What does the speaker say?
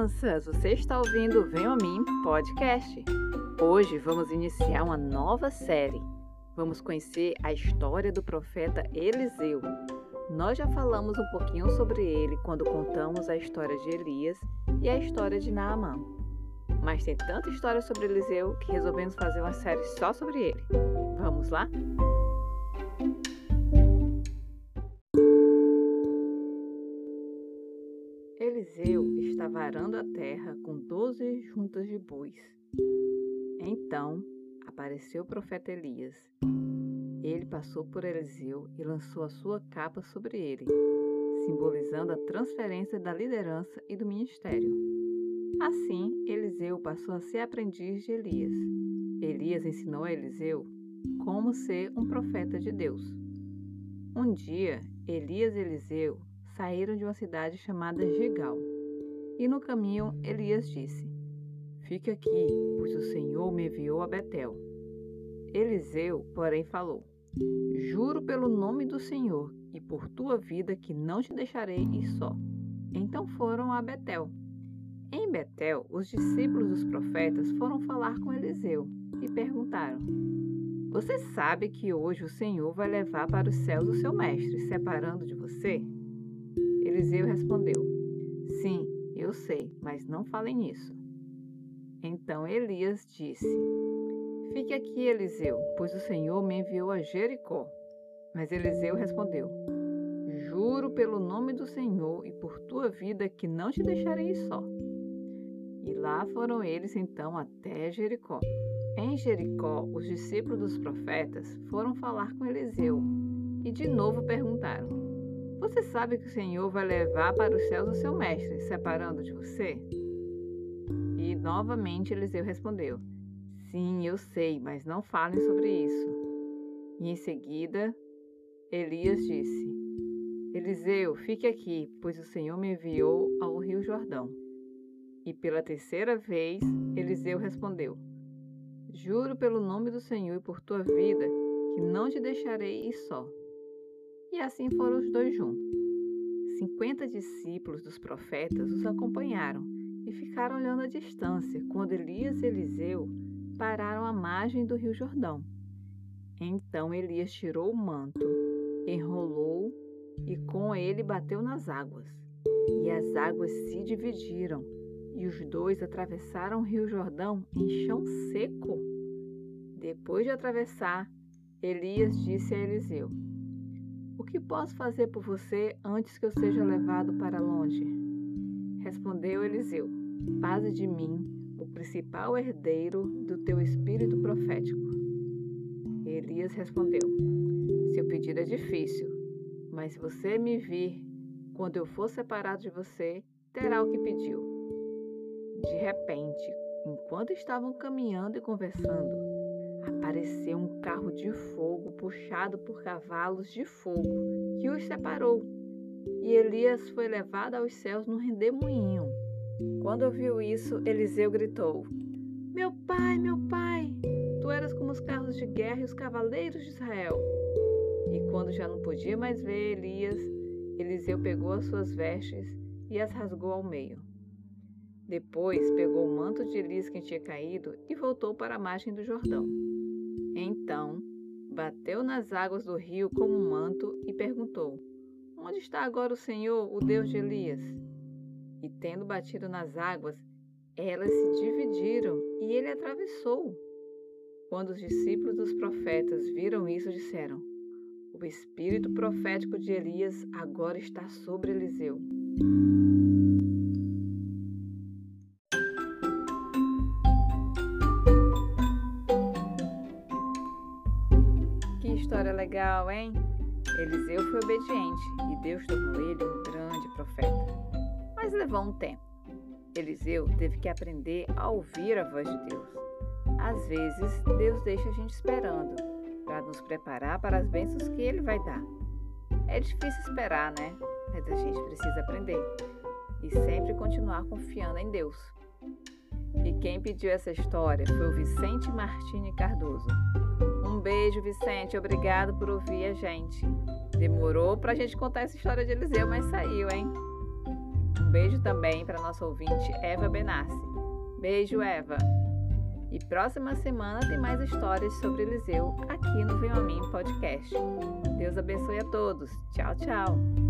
crianças! Você está ouvindo Vem a Mim Podcast. Hoje vamos iniciar uma nova série. Vamos conhecer a história do profeta Eliseu. Nós já falamos um pouquinho sobre ele quando contamos a história de Elias e a história de Naamã. Mas tem tanta história sobre Eliseu que resolvemos fazer uma série só sobre ele. Vamos lá? Eliseu estava arando a terra com doze juntas de bois. Então apareceu o profeta Elias. Ele passou por Eliseu e lançou a sua capa sobre ele, simbolizando a transferência da liderança e do ministério. Assim, Eliseu passou a ser aprendiz de Elias. Elias ensinou a Eliseu como ser um profeta de Deus. Um dia, Elias e Eliseu saíram de uma cidade chamada Gigal. E no caminho, Elias disse: Fique aqui, pois o Senhor me enviou a Betel. Eliseu, porém, falou: Juro pelo nome do Senhor e por tua vida que não te deixarei ir só. Então foram a Betel. Em Betel, os discípulos dos profetas foram falar com Eliseu e perguntaram: Você sabe que hoje o Senhor vai levar para os céus o seu mestre, separando de você? Eliseu respondeu: Sim, eu sei, mas não falem nisso. Então Elias disse: Fique aqui, Eliseu, pois o Senhor me enviou a Jericó. Mas Eliseu respondeu: Juro pelo nome do Senhor e por tua vida que não te deixarei só. E lá foram eles então até Jericó. Em Jericó, os discípulos dos profetas foram falar com Eliseu e de novo perguntaram: Você sabe que o Senhor vai levar para os céus o seu mestre, separando de você? E novamente Eliseu respondeu: Sim, eu sei, mas não falem sobre isso. E em seguida, Elias disse: Eliseu, fique aqui, pois o Senhor me enviou ao rio Jordão. E pela terceira vez, Eliseu respondeu: Juro pelo nome do Senhor e por tua vida que não te deixarei ir só. E assim foram os dois juntos. Cinquenta discípulos dos profetas os acompanharam e ficaram olhando à distância quando Elias e Eliseu pararam à margem do rio Jordão. Então Elias tirou o manto, enrolou e com ele bateu nas águas. E as águas se dividiram, e os dois atravessaram o rio Jordão em chão seco. Depois de atravessar, Elias disse a Eliseu: O que posso fazer por você antes que eu seja levado para longe? Respondeu Eliseu: Faze de mim o principal herdeiro do teu espírito profético. Elias respondeu: Seu pedido é difícil, mas se você me vir quando eu for separado de você, terá o que pediu. De repente, enquanto estavam caminhando e conversando, apareceu um carro de fogo puxado por cavalos de fogo que os separou. E Elias foi levado aos céus num redemoinho. Quando ouviu isso, Eliseu gritou: Meu pai, meu pai, tu eras como os carros de guerra e os cavaleiros de Israel. E quando já não podia mais ver Elias, Eliseu pegou as suas vestes e as rasgou ao meio. Depois pegou o manto de Elias que tinha caído e voltou para a margem do Jordão. Então, bateu nas águas do rio como um manto e perguntou: Onde está agora o Senhor, o Deus de Elias? e, tendo batido nas águas, elas se dividiram e ele atravessou. Quando os discípulos dos profetas viram isso, disseram: O espírito profético de Elias agora está sobre Eliseu. Legal, hein? Eliseu foi obediente e Deus tornou ele um grande profeta mas levou um tempo. Eliseu teve que aprender a ouvir a voz de Deus. Às vezes, Deus deixa a gente esperando para nos preparar para as bênçãos que Ele vai dar. É difícil esperar, né? Mas a gente precisa aprender e sempre continuar confiando em Deus. E quem pediu essa história foi o Vicente Martini Cardoso. Um beijo, Vicente. Obrigado por ouvir a gente. Demorou para a gente contar essa história de Eliseu, mas saiu, hein? Um beijo também para nossa ouvinte Eva Benassi. Beijo, Eva! E próxima semana tem mais histórias sobre Eliseu aqui no Venho a Mim Podcast. Deus abençoe a todos. Tchau, tchau!